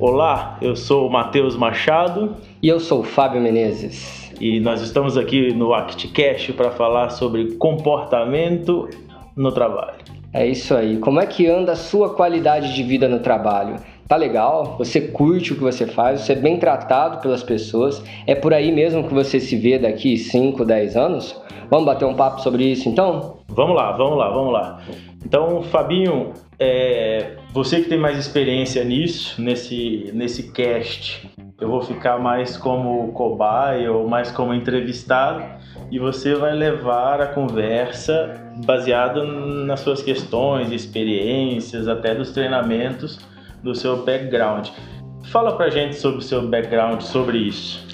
Olá, eu sou o Matheus Machado. E eu sou o Fábio Menezes. E nós estamos aqui no ActCast para falar sobre comportamento no trabalho. É isso aí. Como é que anda a sua qualidade de vida no trabalho? Tá legal? Você curte o que você faz? Você é bem tratado pelas pessoas? É por aí mesmo que você se vê daqui 5, 10 anos? Vamos bater um papo sobre isso então? Vamos lá, vamos lá, vamos lá. Então, Fabinho, é, você que tem mais experiência nisso, nesse, nesse cast, eu vou ficar mais como cobaia ou mais como entrevistado e você vai levar a conversa baseada nas suas questões, experiências, até dos treinamentos do seu background. Fala pra gente sobre o seu background, sobre isso.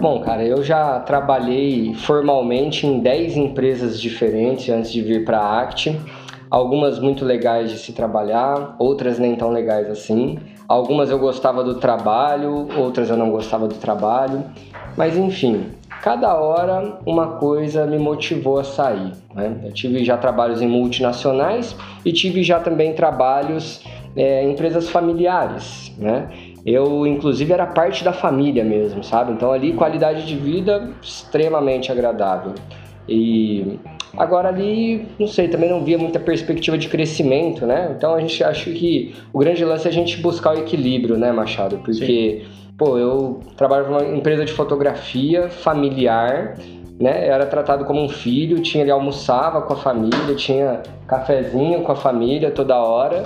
Bom, cara, eu já trabalhei formalmente em 10 empresas diferentes antes de vir para a ACT. Algumas muito legais de se trabalhar, outras nem tão legais assim. Algumas eu gostava do trabalho, outras eu não gostava do trabalho. Mas enfim, cada hora uma coisa me motivou a sair. Né? Eu tive já trabalhos em multinacionais e tive já também trabalhos é, em empresas familiares. Né? Eu, inclusive, era parte da família mesmo, sabe? Então, ali, qualidade de vida extremamente agradável. E agora ali, não sei, também não via muita perspectiva de crescimento, né? Então a gente acha que o grande lance é a gente buscar o equilíbrio, né, Machado? Porque, Sim. pô, eu trabalho numa empresa de fotografia familiar, né? Era tratado como um filho, tinha ele almoçava com a família, tinha cafezinho com a família toda hora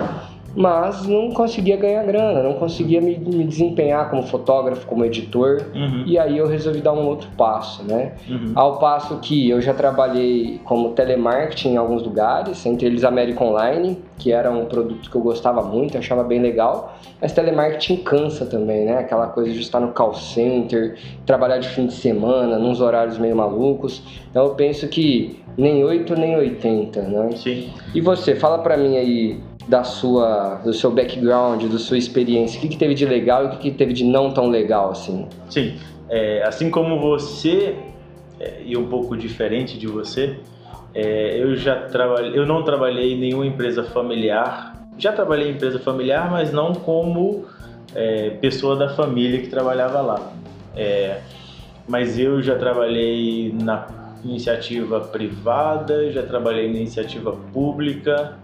mas não conseguia ganhar grana, não conseguia me, me desempenhar como fotógrafo, como editor, uhum. e aí eu resolvi dar um outro passo, né? Uhum. Ao passo que eu já trabalhei como telemarketing em alguns lugares, entre eles América Online, que era um produto que eu gostava muito, achava bem legal, mas telemarketing cansa também, né? Aquela coisa de estar no call center, trabalhar de fim de semana, nos horários meio malucos. Então eu penso que nem 8 nem 80, né? Sim. E você, fala para mim aí da sua, do seu background, da sua experiência? O que, que teve de legal e o que, que teve de não tão legal, assim? Sim, é, assim como você, é, e um pouco diferente de você, é, eu já trabalhei, eu não trabalhei em nenhuma empresa familiar. Já trabalhei em empresa familiar, mas não como é, pessoa da família que trabalhava lá. É, mas eu já trabalhei na iniciativa privada, já trabalhei na iniciativa pública,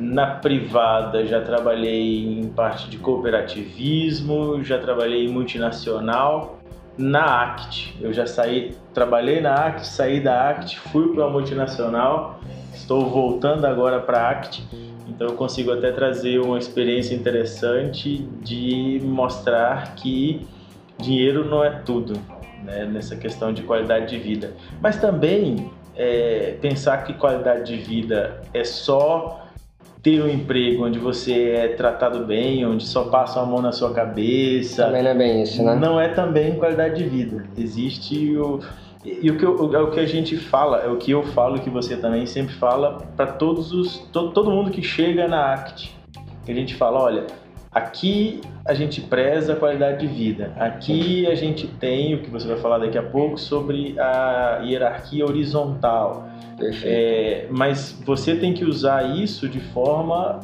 na privada já trabalhei em parte de cooperativismo, já trabalhei em multinacional. Na ACT, eu já saí, trabalhei na ACT, saí da ACT, fui para a multinacional, estou voltando agora para a ACT, então eu consigo até trazer uma experiência interessante de mostrar que dinheiro não é tudo, né, nessa questão de qualidade de vida. Mas também é, pensar que qualidade de vida é só ter um emprego onde você é tratado bem, onde só passa a mão na sua cabeça. Também não é bem isso, né? Não é também qualidade de vida. Existe o. E o que, eu, é o que a gente fala, é o que eu falo que você também sempre fala para todos os. Todo, todo mundo que chega na ACT. A gente fala, olha, Aqui a gente preza a qualidade de vida. Aqui a gente tem o que você vai falar daqui a pouco sobre a hierarquia horizontal. É, mas você tem que usar isso de forma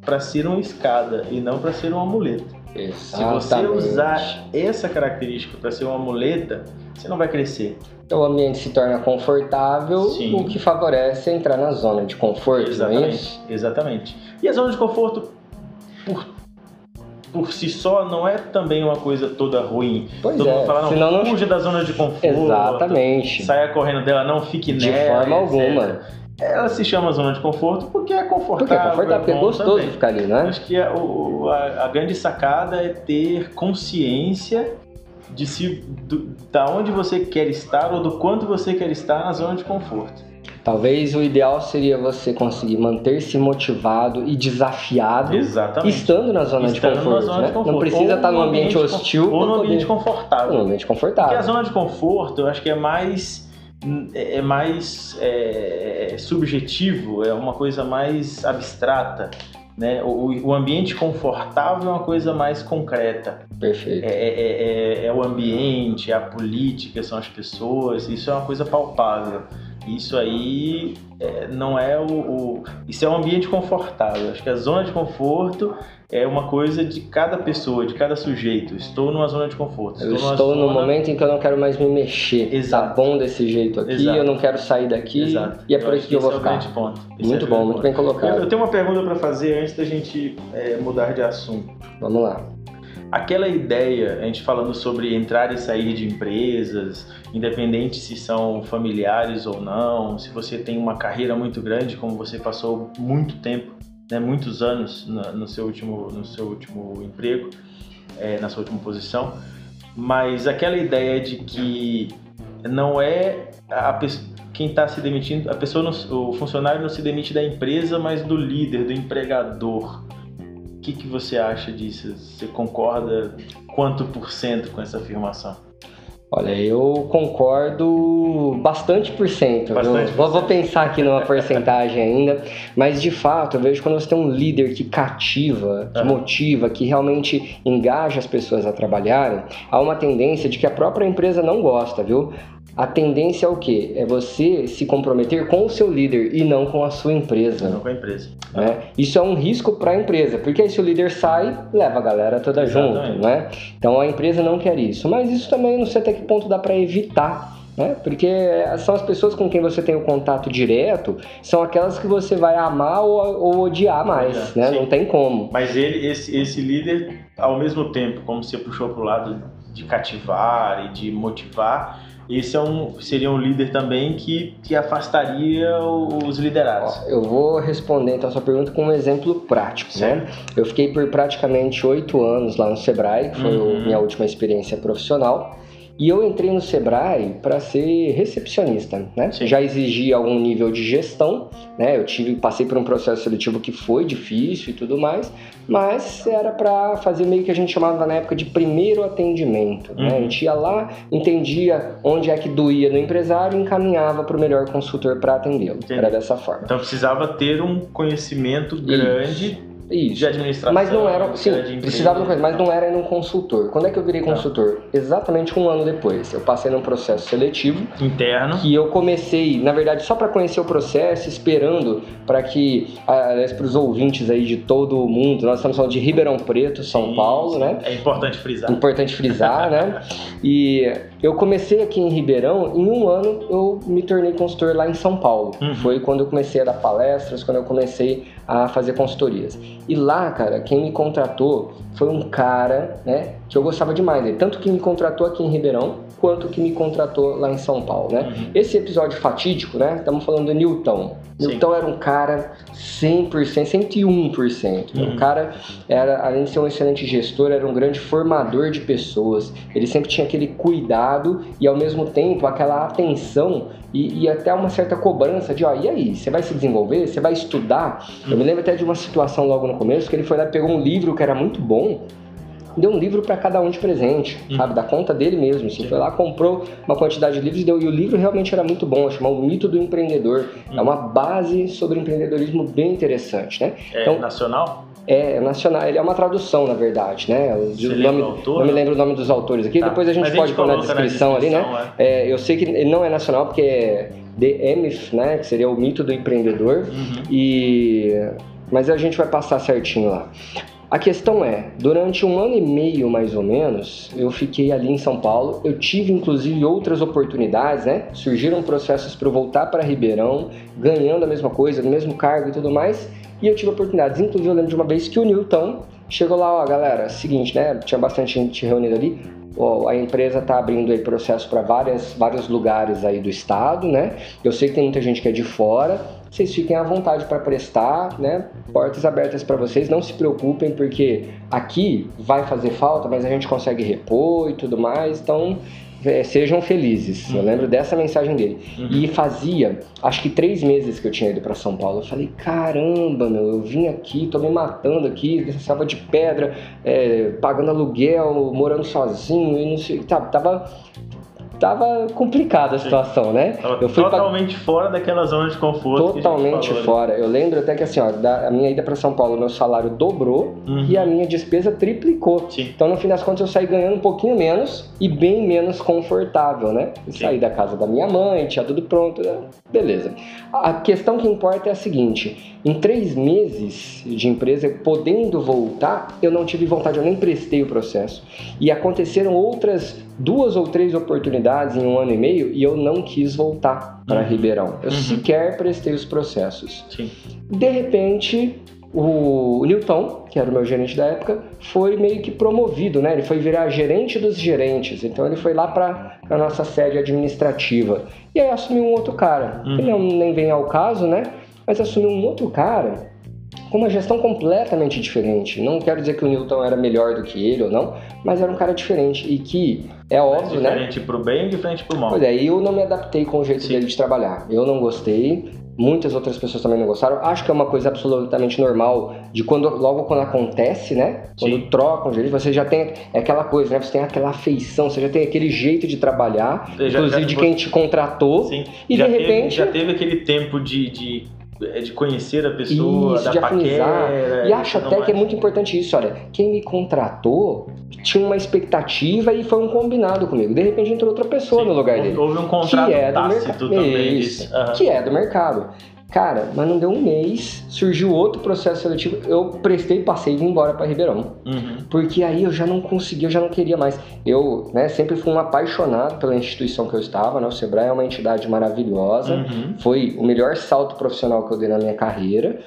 para ser uma escada e não para ser uma muleta. Exatamente. Se você usar essa característica para ser uma muleta, você não vai crescer. Então, o ambiente se torna confortável, Sim. o que favorece entrar na zona de conforto, exatamente, não é? Exatamente. E a zona de conforto, por por si só não é também uma coisa toda ruim. Pois Todo é. mundo fala, não, Senão não fuja da zona de conforto. Exatamente. Saia correndo dela, não fique de nela. De forma alguma. Ela se chama zona de conforto porque é confortável. Porque é confortável, porque é gostoso também. ficar ali, né? Acho que a, a, a, grande sacada é ter consciência de se, do, da onde você quer estar ou do quanto você quer estar na zona de conforto. Talvez o ideal seria você conseguir manter-se motivado e desafiado Exatamente. estando na zona, estando de, conforto, na zona né? de conforto. Não precisa ou estar num ambiente, ambiente hostil ou num ambiente confortável. Num ambiente confortável. Porque a zona de conforto, eu acho que é mais é mais é, subjetivo, é uma coisa mais abstrata. Né? O, o, ambiente confortável é uma coisa mais concreta. Perfeito. É, é, é, é, o ambiente, é a política, são as pessoas, isso é uma coisa palpável. Isso aí é, não é o, o, Isso é um ambiente confortável. Acho que a zona de conforto é uma coisa de cada pessoa, de cada sujeito. Estou numa zona de conforto. Estou eu estou zona... no momento em que eu não quero mais me mexer. Tá Exato. Tá bom desse jeito aqui, Exato. eu não quero sair daqui. Exato. E é por isso que eu vou é ficar. Ponto. muito é bom, muito bem colocado. Eu, eu, tenho uma pergunta para fazer antes da gente é, mudar de assunto. Vamos lá. Aquela ideia, a gente falando sobre entrar e sair de empresas, independente se são familiares ou não, se você tem uma carreira muito grande, como você passou muito tempo né, muitos anos no, seu último, no seu último emprego, é, na sua última posição, mas aquela ideia de que não é a quem está se demitindo, a pessoa, não, o funcionário não se demite da empresa, mas do líder, do empregador. O que, que você acha disso? Você concorda quanto por cento com essa afirmação? Olha, eu concordo bastante por cento. Bastante vou, vou pensar aqui numa porcentagem ainda, mas de fato eu vejo quando você tem um líder que cativa, que motiva, que realmente engaja as pessoas a trabalharem, há uma tendência de que a própria empresa não gosta, viu? A tendência é o quê? É você se comprometer com o seu líder e não com a sua empresa. Não com a empresa. Né? Isso é um risco para a empresa, porque aí se o líder sai, leva a galera toda Exatamente. junto, né? Então a empresa não quer isso. Mas isso também não sei até que ponto dá para evitar. Né? Porque são as pessoas com quem você tem o contato direto, são aquelas que você vai amar ou, ou odiar mais, é, né? Não tem como. Mas ele, esse, esse líder, ao mesmo tempo, como você puxou para o lado de cativar e de motivar, esse é um, seria um líder também que, que afastaria os liderados. Eu vou responder então a sua pergunta com um exemplo prático. Né? Eu fiquei por praticamente oito anos lá no Sebrae, que foi uhum. minha última experiência profissional. E eu entrei no Sebrae para ser recepcionista, né? Sim. Já exigia algum nível de gestão, né? Eu tive, passei por um processo seletivo que foi difícil e tudo mais, mas era para fazer meio que a gente chamava na época de primeiro atendimento, uhum. né? A uhum. gente ia lá, entendia onde é que doía no empresário e encaminhava para o melhor consultor para atendê-lo. Era dessa forma. Então precisava ter um conhecimento grande Isso. De administração. Mas não era, sim, precisava de coisa, mas não era ainda um consultor. Quando é que eu virei tá. consultor? Exatamente um ano depois. Eu passei num processo seletivo interno que eu comecei, na verdade, só para conhecer o processo, esperando para que, aliás, para os ouvintes aí de todo o mundo, nós estamos falando de Ribeirão Preto, São sim, Paulo, né? É importante frisar. Importante frisar, né? E eu comecei aqui em Ribeirão, em um ano eu me tornei consultor lá em São Paulo. Uhum. Foi quando eu comecei a dar palestras, quando eu comecei a fazer consultorias. E lá, cara, quem me contratou foi um cara, né, que eu gostava demais dele. Tanto que me contratou aqui em Ribeirão, quanto que me contratou lá em São Paulo, né? Uhum. Esse episódio fatídico, né? Estamos falando do Newton. Sim. Newton era um cara 100%, 101%. Uhum. O cara era, além de ser um excelente gestor, era um grande formador de pessoas. Ele sempre tinha aquele cuidado e, ao mesmo tempo, aquela atenção e, e até uma certa cobrança de, ó, e aí, você vai se desenvolver? Você vai estudar? Uhum. Eu me lembro até de uma situação logo no começo que ele foi lá e pegou um livro que era muito bom deu um livro para cada um de presente, uhum. sabe? Da conta dele mesmo. Assim, foi lá, comprou uma quantidade de livros e deu. E o livro realmente era muito bom, chamado O Mito do Empreendedor. Uhum. É uma base sobre empreendedorismo bem interessante, né? É então, nacional? É, nacional, ele é uma tradução, na verdade, né? O, nome, não me lembro o nome dos autores aqui, tá. depois a gente pode pôr na descrição, na descrição ali, né? É. É, eu sei que ele não é nacional porque é The Myth, né? Que seria o mito do empreendedor. Uhum. E mas a gente vai passar certinho lá. A questão é, durante um ano e meio mais ou menos, eu fiquei ali em São Paulo. Eu tive inclusive outras oportunidades, né? Surgiram processos para eu voltar para Ribeirão, ganhando a mesma coisa, no mesmo cargo e tudo mais. E eu tive oportunidades, inclusive eu lembro de uma vez que o Newton chegou lá, ó, galera, seguinte, né? Tinha bastante gente reunida ali. Ó, a empresa está abrindo aí processo para vários lugares aí do estado, né? Eu sei que tem muita gente que é de fora vocês fiquem à vontade para prestar, né? Portas abertas para vocês, não se preocupem, porque aqui vai fazer falta, mas a gente consegue repor e tudo mais, então é, sejam felizes. Uhum. Eu lembro dessa mensagem dele. Uhum. E fazia, acho que três meses que eu tinha ido para São Paulo. Eu falei, caramba, meu, eu vim aqui, tô me matando aqui, estava de pedra, é, pagando aluguel, morando sozinho, e não sei, tá, tava tava complicada a situação, né? Tava eu fui totalmente pra... fora daquela zona de conforto. Totalmente fora. Eu lembro até que assim, ó, da, a minha ida para São Paulo, meu salário dobrou uhum. e a minha despesa triplicou. Sim. Então, no fim das contas, eu saí ganhando um pouquinho menos e bem menos confortável, né? Eu saí da casa da minha mãe, tinha tudo pronto, né? beleza. A questão que importa é a seguinte: em três meses de empresa, podendo voltar, eu não tive vontade, eu nem prestei o processo. E aconteceram outras duas ou três oportunidades em um ano e meio e eu não quis voltar para uhum. Ribeirão. Eu uhum. sequer prestei os processos. Sim. De repente, o Newton, que era o meu gerente da época, foi meio que promovido, né? Ele foi virar gerente dos gerentes. Então ele foi lá para a nossa sede administrativa. E aí assumiu um outro cara. Uhum. Ele não, nem vem ao caso, né? Mas assumiu um outro cara com uma gestão completamente diferente. Não quero dizer que o Newton era melhor do que ele ou não, mas era um cara diferente e que é óbvio, né? Diferente pro bem e diferente pro mal. Pois é, eu não me adaptei com o jeito Sim. dele de trabalhar. Eu não gostei. Muitas outras pessoas também não gostaram. Acho que é uma coisa absolutamente normal de quando logo quando acontece, né? Quando Sim. trocam gerente, você já tem é aquela coisa, né? Você tem aquela afeição, você já tem aquele jeito de trabalhar, inclusive já, de quem te contratou. Sim. E já de repente teve, já teve aquele tempo de, de de conhecer a pessoa, isso, da de afinizar. E acho até mais. que é muito importante isso. Olha, quem me contratou tinha uma expectativa e foi um combinado comigo. De repente entrou outra pessoa Sim, no lugar dele. Houve um contrato que é do tácito também isso, uhum. Que é do mercado. Cara, mas não deu um mês, surgiu outro processo seletivo, eu prestei, passei e vim embora para Ribeirão. Uhum. Porque aí eu já não conseguia, eu já não queria mais. Eu né, sempre fui um apaixonado pela instituição que eu estava, né? O Sebrae é uma entidade maravilhosa, uhum. foi o melhor salto profissional que eu dei na minha carreira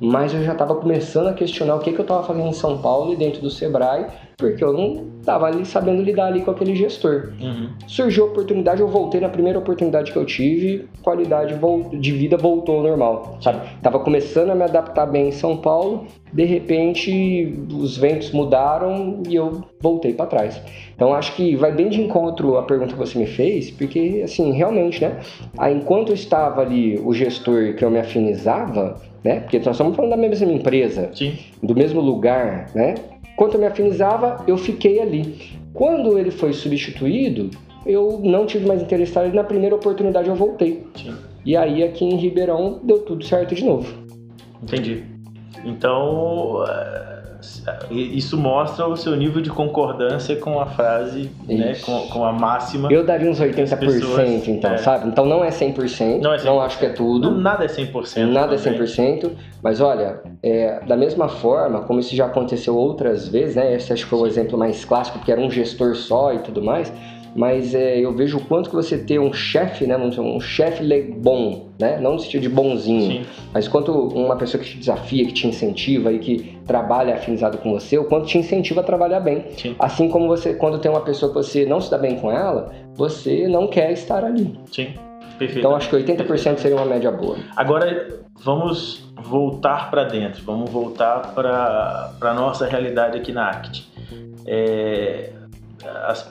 mas eu já estava começando a questionar o que, que eu estava fazendo em São Paulo e dentro do Sebrae, porque eu não estava ali sabendo lidar ali com aquele gestor. Uhum. Surgiu a oportunidade, eu voltei na primeira oportunidade que eu tive, qualidade de vida voltou ao normal, sabe? Tava começando a me adaptar bem em São Paulo, de repente os ventos mudaram e eu voltei para trás. Então acho que vai bem de encontro a pergunta que você me fez, porque assim, realmente, né? Enquanto eu estava ali o gestor que eu me afinizava, né? Porque nós estamos falando da mesma empresa, Sim. do mesmo lugar, né? Quando eu me afinizava, eu fiquei ali. Quando ele foi substituído, eu não tive mais interesse na primeira oportunidade eu voltei. Sim. E aí aqui em Ribeirão deu tudo certo de novo. Entendi. Então, isso mostra o seu nível de concordância com a frase, né, com, com, a máxima. Eu daria uns 80%, pessoas, então, é. sabe? Então não é 100%, não, é 100%, não acho que é tudo. Nada é 100%. Nada também. é 100%, mas olha, é, da mesma forma, como isso já aconteceu outras vezes, né? Esse acho que foi o exemplo mais clássico, porque era um gestor só e tudo mais, mas é, eu vejo o quanto que você ter um chefe, né, um chefe bom, né, não no sentido de bonzinho, Sim. mas quanto uma pessoa que te desafia, que te incentiva e que trabalha afinizado com você, o quanto te incentiva a trabalhar bem. Sim. Assim como você, quando tem uma pessoa que você não se dá bem com ela, você não quer estar ali. Sim. Perfeito. Então acho que 80% seria uma média boa. Agora vamos voltar para dentro, vamos voltar para a nossa realidade aqui na ACT. É,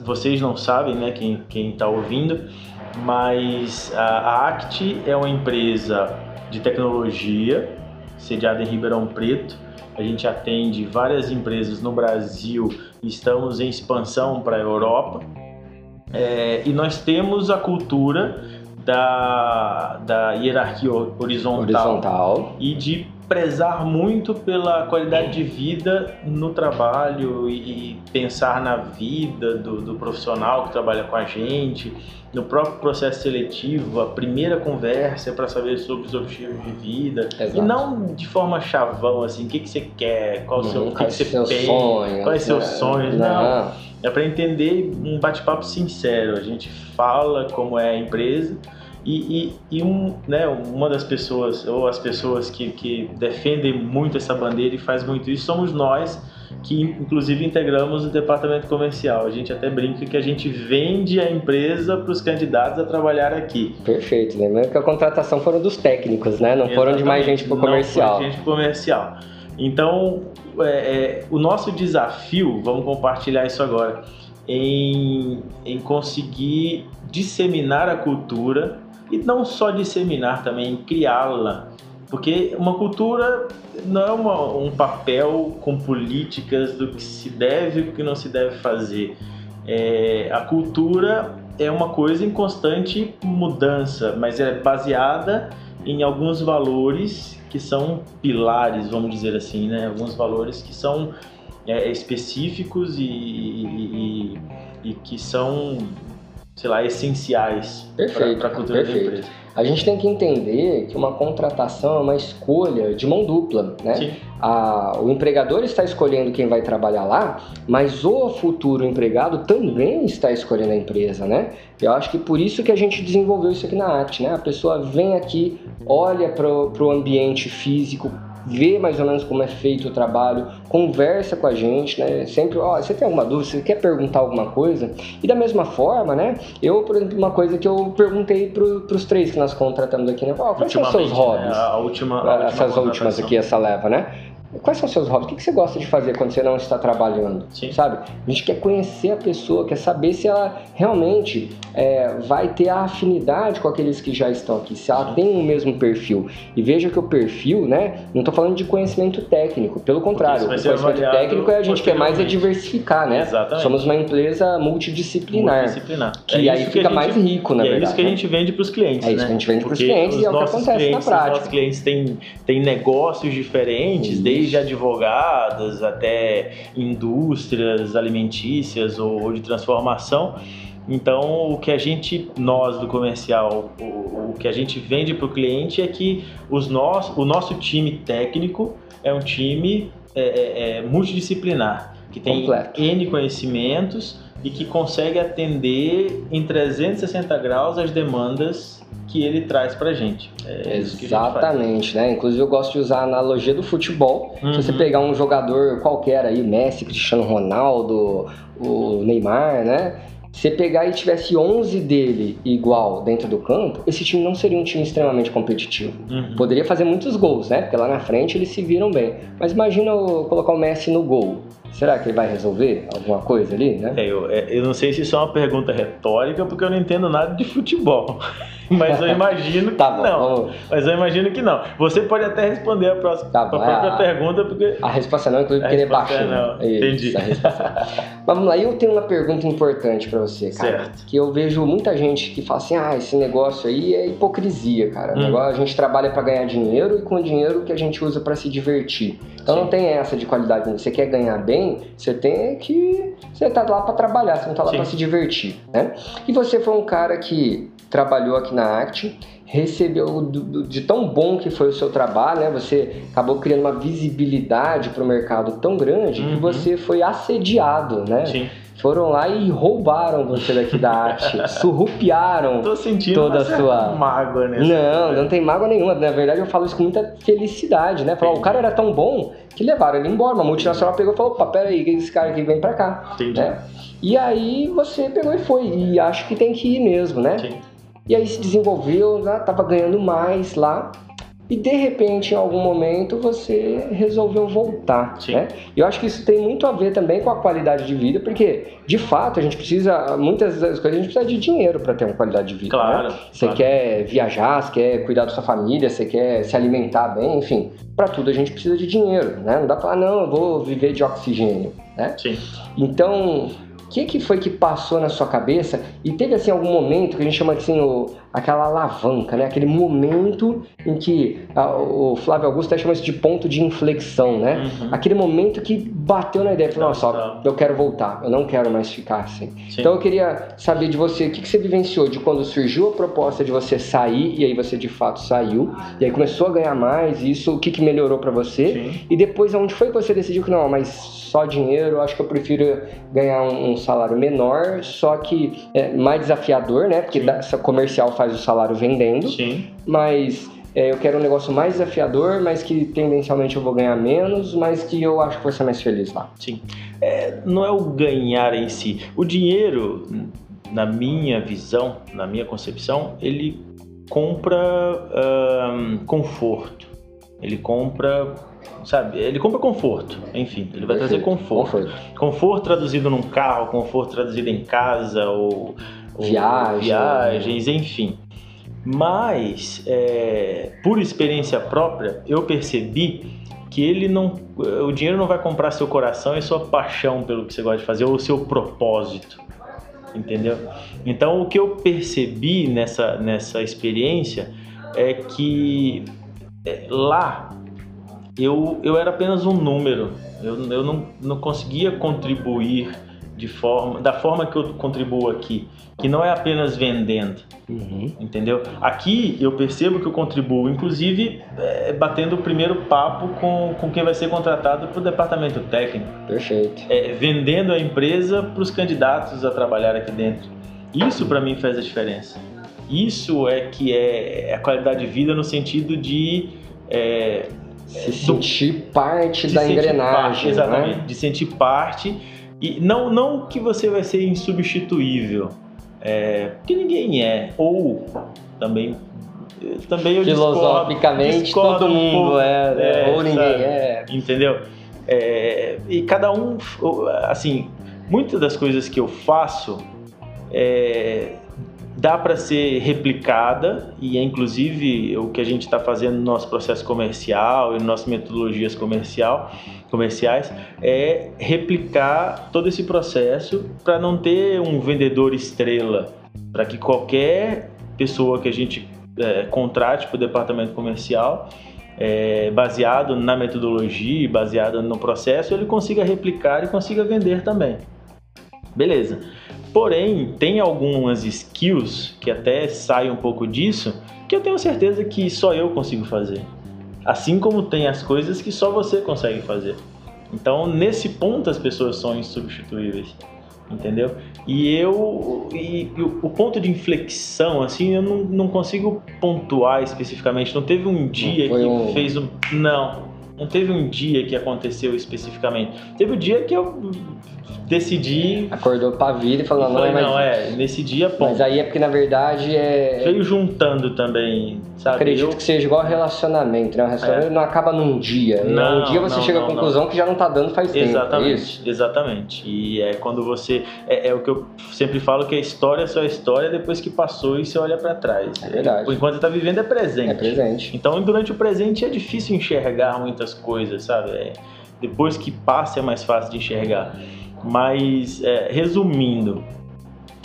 vocês não sabem, né, quem está ouvindo, mas a, ACT é uma empresa de tecnologia sediada em Ribeirão Preto. A gente atende várias empresas no Brasil, estamos em expansão para a Europa. É, e nós temos a cultura da, da hierarquia horizontal, horizontal, e de prezar muito pela qualidade de vida no trabalho e, pensar na vida do, do, profissional que trabalha com a gente, no próprio processo seletivo, a primeira conversa para saber sobre os objetivos de vida Exato. e não de forma chavão assim, o que, que você quer, qual o seu, o que, que você pensa, quais seus né? sonhos, não. não. É para entender um bate-papo sincero. A gente fala como é a empresa e, e, e, um, né, uma das pessoas, ou as pessoas que, que defendem muito essa bandeira e faz muito isso, somos nós, que inclusive integramos o departamento comercial. A gente até brinca que a gente vende a empresa para os candidatos a trabalhar aqui. Perfeito, lembrando que a contratação foram dos técnicos, né? Não Exatamente. foram de mais gente para o comercial. Não foi gente comercial. Então, é, é, o nosso desafio, vamos compartilhar isso agora, em, em conseguir disseminar a cultura e não só disseminar também, criá-la. Porque uma cultura não é uma, um papel com políticas do que se deve e o que não se deve fazer. É, a cultura é uma coisa em constante mudança, mas é baseada em alguns valores que são pilares, vamos dizer assim, né? Alguns valores que são é, específicos e, e, e, e, que são, sei lá, essenciais para a cultura perfeito. da empresa. A gente tem que entender que uma contratação é uma escolha de mão dupla, né? A, o empregador está escolhendo quem vai trabalhar lá, mas o futuro empregado também está escolhendo a empresa, né? Eu acho que por isso que a gente desenvolveu isso aqui na ACT, né? A pessoa vem aqui, olha para o ambiente físico, vê mais ou menos como é feito o trabalho, conversa com a gente, né? Sempre, ó, você tem alguma dúvida, você quer perguntar alguma coisa? E da mesma forma, né? Eu, por exemplo, uma coisa que eu perguntei para os três que nós contratamos aqui, né? Ó, quais são os seus né? hobbies? Né? A última, a Essas últimas aqui, essa leva, né? Quais são os seus hobbies? O que você gosta de fazer quando você não está trabalhando? Sim. Sabe? A gente quer conhecer a pessoa, quer saber se ela realmente é, vai ter a afinidade com aqueles que já estão aqui, se ela tem o mesmo perfil. E veja que o perfil, né? Não estou falando de conhecimento técnico, pelo contrário. O conhecimento técnico é a gente quer mais é diversificar, né? Exatamente. Somos uma empresa multidisciplinar. Multidisciplinar. Que é aí fica gente, mais rico, na e verdade. É isso que a gente vende para os clientes. É isso né? que a gente vende para os clientes e é o que acontece na prática. Os nossos clientes têm, têm negócios diferentes, isso. desde desde advogados até indústrias alimentícias ou de transformação. Então, o que a gente, nós do comercial, o, o que a gente vende para o cliente é que os nós, o nosso time técnico é um time é, é, é multidisciplinar, que tem Completo. N conhecimentos e que consegue atender em 360 graus as demandas que ele traz pra gente. É Exatamente, gente né? Inclusive eu gosto de usar a analogia do futebol. Uhum. Se você uhum. pegar um jogador qualquer aí, Messi, Cristiano Ronaldo, o Neymar, né? Se pegar e tivesse 11 dele igual dentro do campo, esse time não seria um time extremamente competitivo. Uhum. Poderia fazer muitos gols, né? Porque lá na frente eles se viram bem. Mas imagina colocar o Messi no gol. Será que ele vai resolver alguma coisa ali, né? É, eu, é, eu não sei se isso é uma pergunta retórica, porque eu não entendo nada de futebol. Mas eu imagino que tá bom, não. Vamos... Mas eu imagino que não. Você pode até responder a, próxima, tá a própria a, pergunta, porque. A resposta não, inclusive, porque ele é baixo. Não, entendi. Mas vamos lá, eu tenho uma pergunta importante para você, cara. Certo. Que eu vejo muita gente que fala assim: ah, esse negócio aí é hipocrisia, cara. Hum. Negócio, a gente trabalha para ganhar dinheiro e com o dinheiro que a gente usa para se divertir. Então Sim. não tem essa de qualidade. Você quer ganhar bem, você tem que. Você tá lá para trabalhar, você não tá lá para se divertir, né? E você foi um cara que trabalhou aqui na ACT, recebeu de tão bom que foi o seu trabalho, né? Você acabou criando uma visibilidade para o mercado tão grande uhum. que você foi assediado, né? Sim. Foram lá e roubaram você daqui da arte, surrupiaram Tô sentindo toda a sua mágoa nesse Não, não tem mágoa nenhuma. Na verdade, eu falo isso com muita felicidade, né? Falar, o cara era tão bom que levaram ele embora. Uma multinacional pegou e falou: opa, peraí, esse cara aqui vem pra cá. Entendi. Né? E aí você pegou e foi. E acho que tem que ir mesmo, né? Sim. E aí se desenvolveu, né? tava ganhando mais lá. E de repente, em algum momento, você resolveu voltar. Sim. Né? E eu acho que isso tem muito a ver também com a qualidade de vida, porque de fato a gente precisa, muitas das coisas a gente precisa de dinheiro para ter uma qualidade de vida. Né? Claro. Né? Você claro. quer viajar, você quer cuidar da sua família, você quer se alimentar bem, enfim. Para tudo a gente precisa de dinheiro, né? Não dá para falar, não, eu vou viver de oxigênio, né? Sim. Então, que, que foi que passou na sua cabeça? E teve assim algum momento que a gente chama assim o, aquela alavanca, né? Aquele momento em que a, o Flávio Augusto chama isso de ponto de inflexão, né? Uhum. Aquele momento que bateu na ideia, falou, nossa, eu quero voltar, eu não quero mais ficar assim. Sim. Então eu queria saber de você, o que, que você vivenciou de quando surgiu a proposta de você sair e aí você de fato saiu e aí começou a ganhar mais, e isso o que, que melhorou para você? Sim. E depois onde foi que você decidiu que não, mas só dinheiro, acho que eu prefiro ganhar um, um salário menor, só que é mais desafiador, né? Porque essa comercial faz faz o salário vendendo, Sim. mas é, eu quero um negócio mais desafiador, mas que tendencialmente eu vou ganhar menos, mas que eu acho que vou ser mais feliz lá. Sim. É, não é o ganhar em si. O dinheiro, na minha visão, na minha concepção, ele compra conforto. Ele compra sabe? Ele compra conforto, enfim, ele vai Perfeito. trazer conforto. conforto. Conforto traduzido num carro, conforto traduzido em casa ou, ou viagens, enfim. Mas, é, por experiência própria, eu percebi que ele não, o dinheiro não vai comprar seu coração e sua paixão pelo que você gosta de fazer ou o seu propósito. entendeu? Então o que eu percebi nessa, nessa experiência é que é, lá eu, eu era apenas um número, eu, eu não, não conseguia contribuir de forma, da forma que eu contribuo aqui, que não é apenas vendendo, uhum. entendeu? Aqui eu percebo que eu contribuo, inclusive é, batendo o primeiro papo com, com quem vai ser contratado para o departamento técnico. Perfeito. É, vendendo a empresa para os candidatos a trabalhar aqui dentro. Isso para mim faz a diferença. Isso é que é a qualidade de vida no sentido de é, se sentir parte da engrenagem, parte, exatamente, né? de sentir parte e não, não que você vai ser insubstituível, é, porque ninguém é. Ou também também eu filosoficamente discordo, todo mundo é, é, ou ninguém sabe? é. Entendeu? É, e cada um, assim, muitas das coisas que eu faço é, dá para ser replicada e é inclusive o que a gente está fazendo no nosso processo comercial e nas nossas metodologias comercial, comerciais é replicar todo esse processo para não ter um vendedor estrela, para que qualquer pessoa que a gente é, contrate para o departamento comercial é, baseado na metodologia, baseado no processo, ele consiga replicar e consiga vender também. Beleza. Porém, tem algumas skills que até saem um pouco disso que eu tenho certeza que só eu consigo fazer. Assim como tem as coisas que só você consegue fazer. Então, nesse ponto, as pessoas são insubstituíveis. Entendeu? E eu. E, e o, ponto de inflexão, assim, eu não, não consigo pontuar especificamente. Não teve um dia que um... fez um. Não. Não teve um dia que aconteceu especificamente. Teve o um dia que eu decidi. Acordou pra vida e falou, não, falei, não, é, nesse dia, pô. Mas aí é porque na verdade é. Veio juntando também, sabe? Acredito eu... que seja igual relacionamento, né? O relacionamento é. não acaba num dia. Não, um dia você não, chega à conclusão que já não tá dando faz tempo. É exatamente, é isso? Exatamente. E é quando você. É, é, o que eu sempre falo que a história é só a história depois que passou e você olha para trás. É verdade. Enquanto você tá vivendo é presente. É presente. Então durante o presente é difícil enxergar muitas coisas, sabe? É, depois que passa é mais fácil de enxergar. Mas, é, resumindo,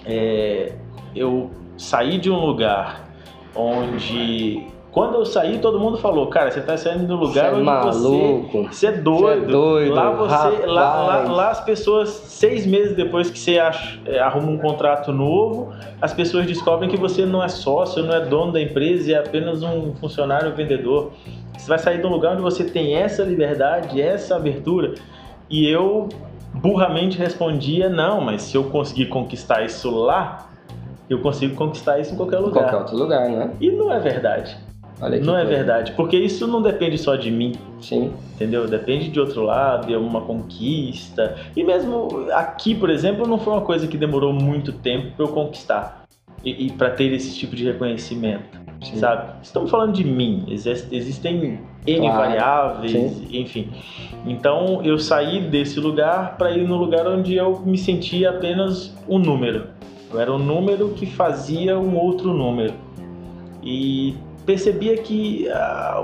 é, eu saí de um lugar onde quando eu saí, todo mundo falou, cara, você tá saindo do lugar é onde maluco. você, você é doido. Você é doido. Lá você, lá, lá, lá, as pessoas, seis meses depois que você é, arruma um contrato novo, as pessoas descobrem que você não é sócio, não é dono da empresa, é apenas um funcionário vendedor. Você vai sair de um lugar onde você tem essa liberdade, essa abertura. E eu burramente respondia: não, mas se eu conseguir conquistar isso lá, eu consigo conquistar isso em qualquer lugar. Qualquer outro lugar, né? E não é verdade. não é verdade, porque isso não depende só de mim. Sim. Entendeu? Depende de outro lado, de uma conquista. E mesmo aqui, por exemplo, não foi uma coisa que demorou muito tempo para eu conquistar e, e para ter esse tipo de reconhecimento. Sim. sabe? Estamos falando de mim, existem N claro. variáveis, Sim. enfim. Então eu saí desse lugar para ir no lugar onde eu me sentia apenas um número. Eu era um número que fazia um outro número. E percebia que ah,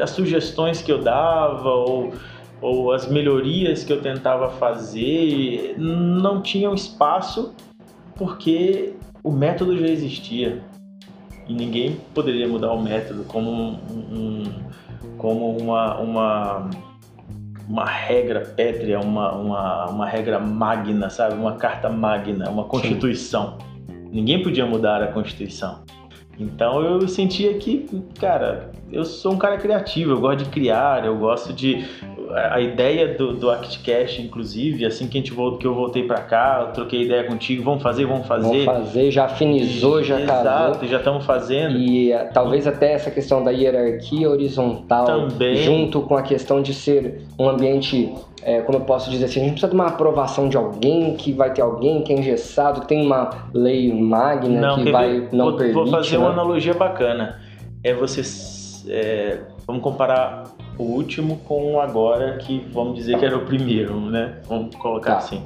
as sugestões que eu dava ou, ou as melhorias que eu tentava fazer não tinham espaço porque o método já existia e ninguém poderia mudar o método como, um, um, como uma, uma, uma regra pétrea, uma, uma, uma regra magna, sabe? Uma carta magna, uma constituição. Sim. Ninguém podia mudar a constituição. Então eu sentia que, cara, eu sou um cara criativo, eu gosto de criar, eu gosto de a ideia do, do ActCash, inclusive, assim que, a gente voltou, que eu voltei para cá, eu troquei ideia contigo, vamos fazer, vamos fazer. Vamos fazer, já afinizou, já Exato, casou. já estamos fazendo. E uh, talvez até essa questão da hierarquia horizontal, Também. junto com a questão de ser um ambiente é, como eu posso dizer assim, a gente precisa de uma aprovação de alguém, que vai ter alguém que é engessado, que tem uma lei magna não, que vai ver? não vou, permite. Vou fazer né? uma analogia bacana. É você, é, vamos comparar o último com o agora, que vamos dizer que era o primeiro, né? Vamos colocar tá. assim.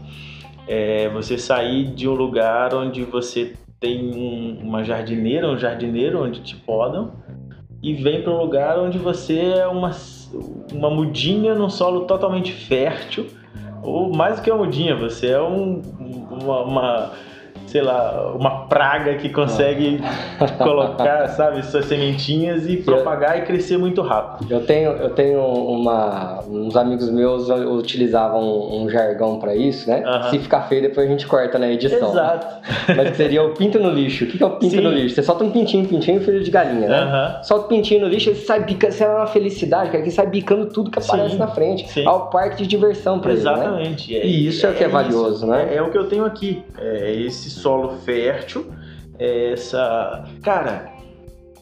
É você sair de um lugar onde você tem um, uma jardineira, um jardineiro onde te podam, e vem para um lugar onde você é uma, uma mudinha num solo totalmente fértil, ou mais do que uma mudinha, você é um, uma, uma sei lá, uma praga que consegue colocar, sabe, suas sementinhas e propagar e crescer muito rápido. Eu tenho, eu tenho uma, uns amigos meus utilizavam um, um jargão para isso, né? Aham. Se ficar feio, depois a gente corta na edição. Exato. Mas seria o pinto no lixo. O que é o pinto Sim. no lixo? Você solta um pintinho, pintinho, filho de galinha, né? Aham. Solta o pintinho no lixo, ele sai bicando, você é uma felicidade, cara, que sai bicando tudo que aparece Sim, na frente. sim. Ao parque de diversão pra ele, né? Exatamente. E isso é o que é valioso, isso. né? É, é o que eu tenho aqui. É esse solo fértil, essa. Cara,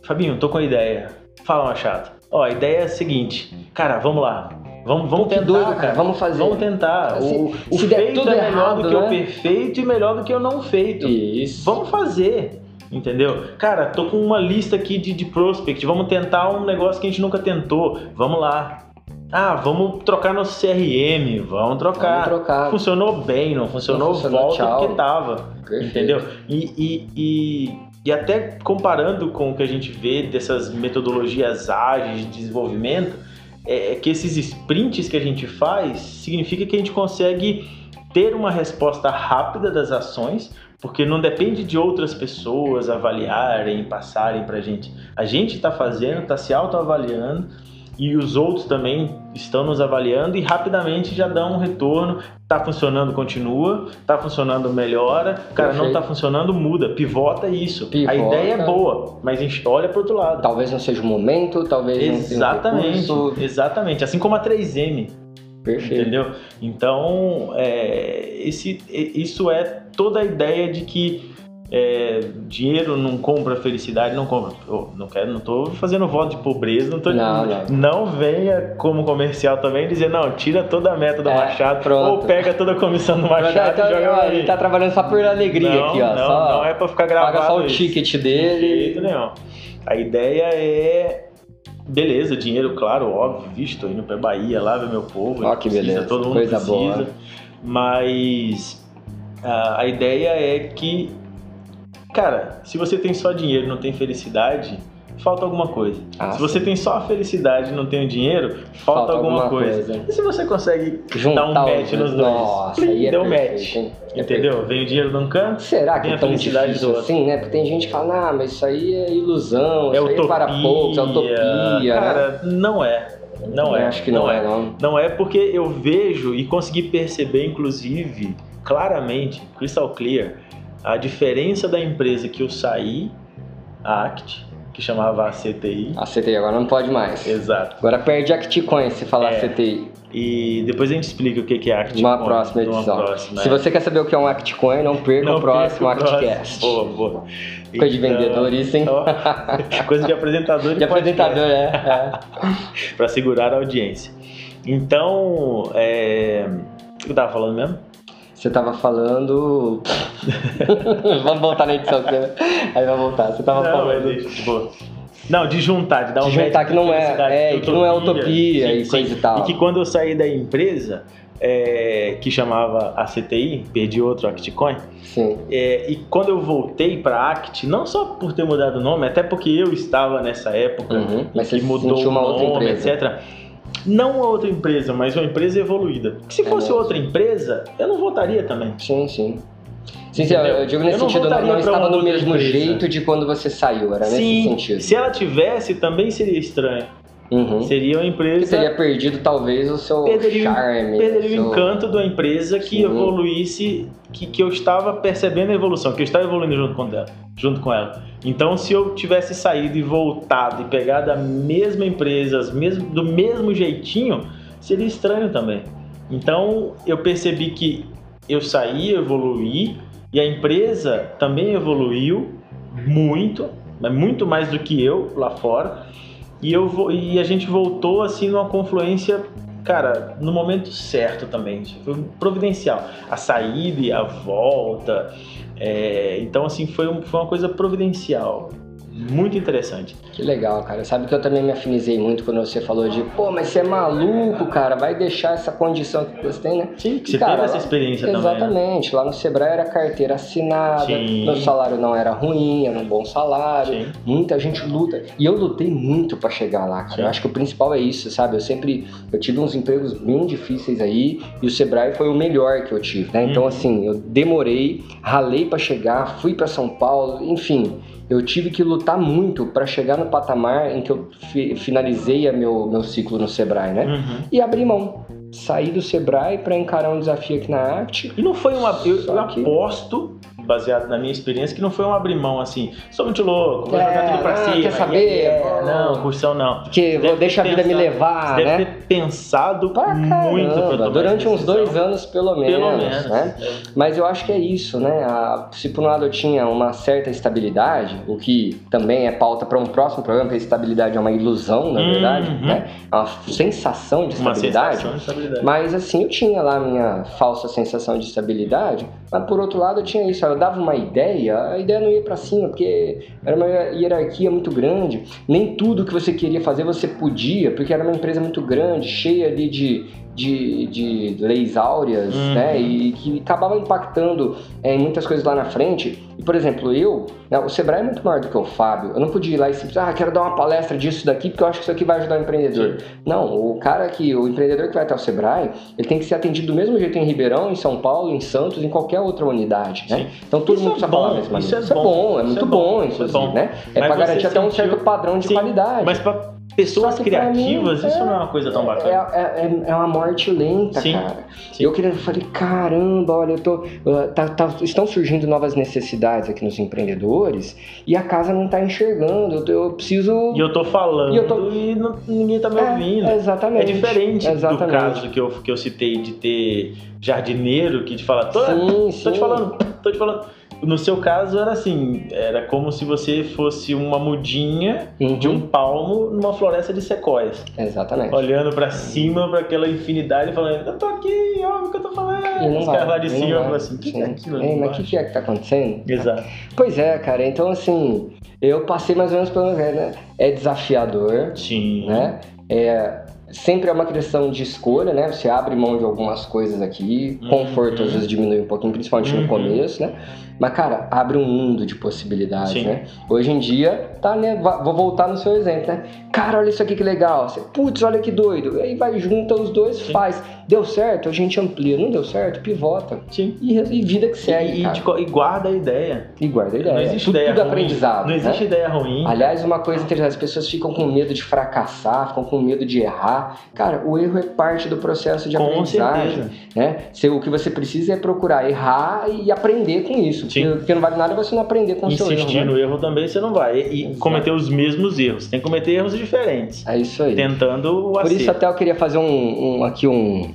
Fabinho, tô com a ideia. Fala, Machado. Ó, a ideia é a seguinte. Cara, vamos lá. Vamos, vamos tentar, doido, cara. Vamos fazer. Vamos tentar. Se- o o se feito é melhor errado, do que né? o perfeito e melhor do que o não feito. Isso. Vamos fazer. Entendeu? Cara, tô com uma lista aqui de, de prospect. Vamos tentar um negócio que a gente nunca tentou. Vamos lá. Ah, vamos trocar nosso CRM. Vamos trocar. Vamos trocar. Funcionou bem, não funcionou? Não funcionou, volta tchau. porque tava. Perfeito. Entendeu? E, e, e, e até comparando com o que a gente vê dessas metodologias ágeis de desenvolvimento, é que esses sprints que a gente faz significa que a gente consegue ter uma resposta rápida das ações, porque não depende de outras pessoas avaliarem, passarem pra gente. A gente está fazendo, está se autoavaliando e os outros também estão nos avaliando e rapidamente já dão um retorno. Tá funcionando, continua. Tá funcionando, melhora. Cara, não Perfeito. tá funcionando, muda. Pivota isso. Pivota. A ideia é boa, mas a gente olha pro outro lado. Talvez não seja o momento, talvez não tenha um Exatamente, exatamente. Assim como a 3M, Perfeito. entendeu? Então, é, esse, isso é toda a ideia de que é, dinheiro não compra felicidade, não compra. Não quero, não tô fazendo voto de pobreza, não tô Não, não venha como comercial também dizer não, tira toda a meta do É, Machado pronto. ou pega toda a comissão do Machado então, e joga ó, pra ele tá trabalhando só por alegria não, aqui, ó. Não, só, não é pra ficar gravado paga só o isso. ticket De dele. jeito nenhum. A ideia é. Beleza, dinheiro, claro, óbvio, visto, indo pra Bahia lá ver meu povo. Ó, que precisa, beleza, todo mundo coisa precisa. boa. Mas a, a ideia é que, cara, se você tem só dinheiro e não tem felicidade, falta alguma coisa. Ah, se você tem só a felicidade e não tem o dinheiro, falta, alguma, coisa. E se você consegue Juntar dar um match os nos dois? Nossa, aí é Deu perfeito, match. hein? É Entendeu? Vem o dinheiro de um canto, Será que Tem é a felicidade do outro. assim, né? Porque tem gente que fala, ah, mas isso aí é ilusão, é isso aí utopia. é para poucos, é utopia. né? Cara, não é. Não é. Acho que não, é, não. Não é porque eu vejo e consegui perceber, inclusive, claramente, crystal clear, a diferença da empresa que eu saí, a Act, que chamava a CTI. A CTI agora não pode mais. Exato. Agora perde a Acticoin se falar É. CTI. E depois a gente explica o que é Act. Numa próxima numa edição. próxima, Se é. você quer saber o que é um Acticoin, não perca Não o próximo. Actcast. Boa, boa. Coisa de Então, vendedor isso, hein? ó, coisa de apresentador De apresentador, é. é. para segurar a audiência. Então, é... o que eu tava falando mesmo? Você tava falando. vamos voltar na edição, que- aí vai voltar. Você tava Não, falando. mas deixa, tipo, Não, de juntar, de dar um De juntar que não é- é, que não é utopia e coisa e tal. E que quando eu saí da empresa, é, que chamava a CTI, perdi outro Actcoin, Sim. é, e quando eu voltei para Act, não só por ter mudado o nome, até porque eu estava nessa época Uhum. Mas que você mudou o nome, etc. Não uma outra empresa, mas uma empresa evoluída. Que se É fosse mesmo. outra empresa, eu não voltaria também. Sim, sim. Sim, sim, eu, digo nesse Eu não sentido, não, não estava do mesmo empresa. jeito de quando você saiu, era nesse Sim, sentido. se ela tivesse, também seria estranho. Uhum. Seria uma Que empresa. teria perdido talvez o seu Perderia charme. perderia o o seu... encanto da empresa que Sim. evoluísse, que, que eu estava percebendo a evolução, que eu estava evoluindo junto com, ela, junto com ela. Então, se eu tivesse saído e voltado e pegado a mesma empresa, as mesmo, do mesmo jeitinho, seria estranho também. Então, eu percebi que eu saí, evoluí, e a empresa também evoluiu muito, mas muito mais do que eu lá fora. E, eu, e a gente voltou assim numa confluência, cara, no momento certo também. Foi providencial. A saída e a volta. é, então, assim, foi, um- foi uma coisa providencial. Muito interessante. Que legal, cara. Sabe que eu também me afinizei muito quando você falou de, pô, mas você é maluco, cara, vai deixar essa condição que você tem, né? Sim, que você Cara, teve essa experiência também. né? Exatamente. Lá no Sebrae era carteira assinada, Sim. meu salário não era ruim, era um bom salário. Sim. Muita gente luta. E eu lutei muito pra chegar lá, cara. Sim. Eu acho que o principal é isso, sabe? Eu sempre eu tive uns empregos bem difíceis aí e o Sebrae foi o melhor que eu tive, né? Então Uhum. assim, eu demorei, ralei pra chegar, fui pra São Paulo, enfim, eu tive que lutar muito pra chegar no patamar em que eu fi- finalizei a meu meu ciclo no Sebrae, né? Uhum. E abri mão. Saí do Sebrae pra encarar um desafio aqui na Act. E não foi uma. Eu, eu aposto, baseado na minha experiência, que não foi um abrir mão assim. Sou muito louco, vou É, jogar tudo pra ah, cima. quer saber? é, Vou- não, cursão não. Porque vou Deve deixa a vida me levar, Deve né? ter pensado Pra muito pra caramba, tomar durante uns dois anos pelo menos, Pelo menos. né? é. Mas eu acho que é isso, né? A- se por um lado eu tinha uma certa estabilidade, o que também é pauta para um próximo programa, porque a estabilidade é uma ilusão, na Uhum. verdade, né? É uma sensação de Uma estabilidade. sensação de estabilidade. Mas assim, eu tinha lá a minha falsa sensação de estabilidade, mas por outro lado eu tinha isso, eu dava uma ideia, a ideia não ia pra cima, porque era uma hierarquia muito grande, nem tudo que você queria fazer você podia, porque era uma empresa muito grande, cheia ali de, de, de leis áureas, Uhum. né, e que acabava impactando é, em muitas coisas lá na frente. E, por exemplo, eu, né, o Sebrae é muito maior do que o Fábio, eu não podia ir lá e simplesmente, ah, quero dar uma palestra disso daqui, porque eu acho que isso aqui vai ajudar o empreendedor. Não, o cara que, o empreendedor que vai até o Sebrae, ele tem que ser atendido do mesmo jeito em Ribeirão, em São Paulo, em Santos, em qualquer outra unidade, né? Sim. Então todo Isso mundo é precisa bom, falar a mesma isso é bom, é muito é bom, bom, isso é bom. né? É pra garantir até um certo padrão de Sim, qualidade. Mas pra pessoas pra mim, criativas, isso é- não é uma coisa tão É, bacana. é, é- é uma morte lenta, Sim, cara. sim. Eu queria, falei, caramba, olha, eu tô, uh, tá- tá- estão surgindo novas necessidades aqui nos empreendedores e a casa não tá enxergando. Eu, tô- eu preciso. E eu tô falando E e, eu tô- não- ninguém tá me É, ouvindo. é É exatamente. diferente Exatamente. do caso que eu, que eu citei de ter jardineiro que te fala, tô, Sim, sim. tô te falando, tô te falando. No seu caso era assim, era como se você fosse uma mudinha Uhum. de um palmo numa floresta de sequoias, Exatamente. olhando pra cima, pra aquela infinidade, falando, eu tô aqui, olha o que eu tô falando. E não Os caras lá de cima falam assim, o que, que é aquilo? Ei, ali mas o embaixo?" que, que é que tá acontecendo? Exato. Pois é, cara. Então, assim, eu passei mais ou menos pelo. né? É desafiador, Sim. né? É, sempre é uma questão de escolha, né? Você abre mão de algumas coisas aqui, Uhum. conforto às vezes diminui um pouquinho, principalmente Uhum. no começo, né? Mas, cara, abre um mundo de possibilidades, Sim. né? Hoje em dia, tá, né? Vou voltar no seu exemplo, né? Cara, olha isso aqui que legal. Você, Putz, olha que doido. Aí vai, junta os dois, Sim. faz. Deu certo, a gente amplia. Não deu certo, pivota. Sim. E, e vida que segue, E, e de e guarda a ideia. E guarda a ideia. Não existe tudo, ideia tudo ruim. aprendizado. Não existe né? ideia ruim. Aliás, uma coisa interessante, as pessoas ficam com medo de fracassar, ficam com medo de errar. Cara, o erro é parte do processo de Com aprendizagem. certeza. Né? Se, o que você precisa é procurar errar e aprender com isso. Sim. Porque, não vale nada você não aprender com o seu Insistir erro. né? no erro também você não vai. E Exato. cometer os mesmos erros. Tem que cometer erros diferentes. É isso aí. Tentando o Por isso acerto. até eu queria fazer um, um- aqui um,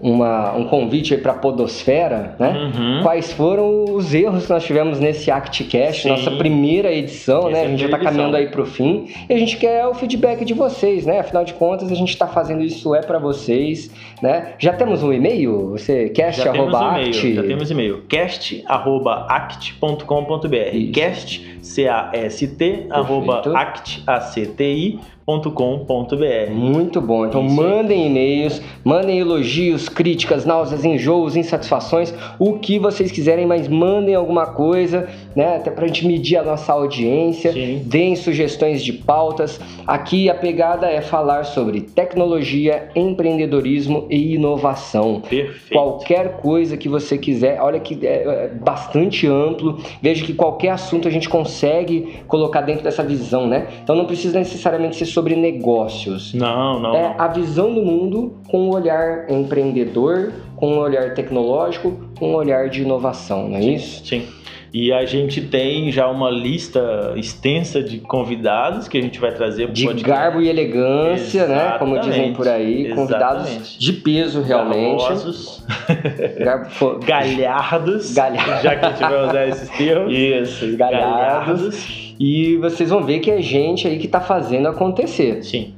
uma- um convite aí para a Podosfera, né? Uhum. Quais foram os erros que nós tivemos nesse ActCast, Sim. nossa primeira edição, Essa né? é A gente já está caminhando aí para o fim e a gente quer o feedback de vocês, né? Afinal de contas, a gente está fazendo isso é para vocês, né? Já temos um e-mail? Você cast Já temos arroba e-mail. act? Já temos e-mail. cast.act.com.br Isso. Cast, C-A-S-T, arroba act, A-C-T-I.com.br. Muito bom. Então Isso mandem e-mails, mandem elogios, críticas, náuseas, enjoos, insatisfações, o que vocês quiserem, mas mandem alguma coisa, né? Até pra gente medir a nossa audiência. Sim. Deem sugestões de pautas. Aqui a pegada é falar sobre tecnologia, empreendedorismo e inovação. Perfeito. Qualquer coisa que você quiser, olha que é é bastante amplo. Veja que qualquer assunto a gente consegue colocar dentro dessa visão, né? Então não precisa necessariamente ser sobre negócios. Não, não. É a visão do mundo com um olhar empreendedor, com um olhar tecnológico, com um olhar de inovação, não é isso? Sim. E a gente tem já uma lista extensa de convidados que a gente vai trazer De podcast. garbo e elegância, né? Como dizem Exatamente. por aí, convidados Exatamente. de peso realmente. Garbosos, Garbo- galhardos, Galhardos. já que a gente vai usar esses termos. Isso, os galhardos. E vocês vão ver que é gente aí que tá fazendo acontecer. Sim.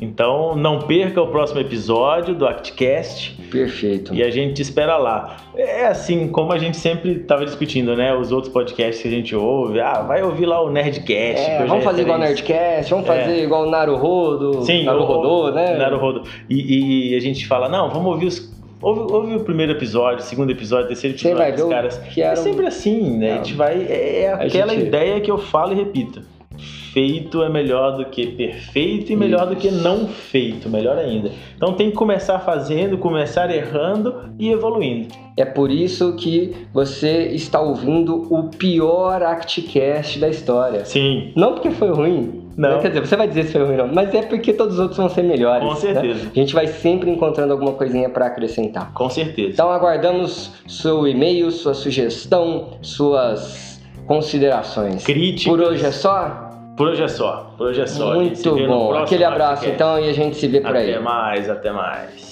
Então não perca o próximo episódio do ActCast. Perfeito. E a gente te espera lá. É assim, como a gente sempre estava discutindo, né? Os outros podcasts que a gente ouve. Ah, vai ouvir lá o Nerdcast. É, vamos fazer igual o Nerdcast, vamos é. fazer igual o Naruhodo. Sim, Naruhodo, né? Naruhodo. E, e a gente fala, não, vamos ouvir os Ouve, ouve, o primeiro episódio, segundo episódio, terceiro episódio dos caras. Que é sempre assim, né? Não. A gente vai. É, é aquela gente... ideia que eu falo e repito feito é melhor do que perfeito e melhor do que não feito, melhor ainda. Então tem que começar fazendo, começar errando e evoluindo. É por isso que você está ouvindo o pior ActCast da história. Sim. Não porque foi ruim, não. Quer dizer, você vai dizer se foi ruim não, mas é porque todos os outros vão ser melhores. Com certeza. Né? A gente vai sempre encontrando alguma coisinha para acrescentar. Com certeza. Então aguardamos seu e-mail, sua sugestão, suas considerações. Críticas. Por hoje é só? Por hoje é só. Por hoje é só. Muito bom. Aquele abraço então e a gente se vê por até aí. Até mais, até mais.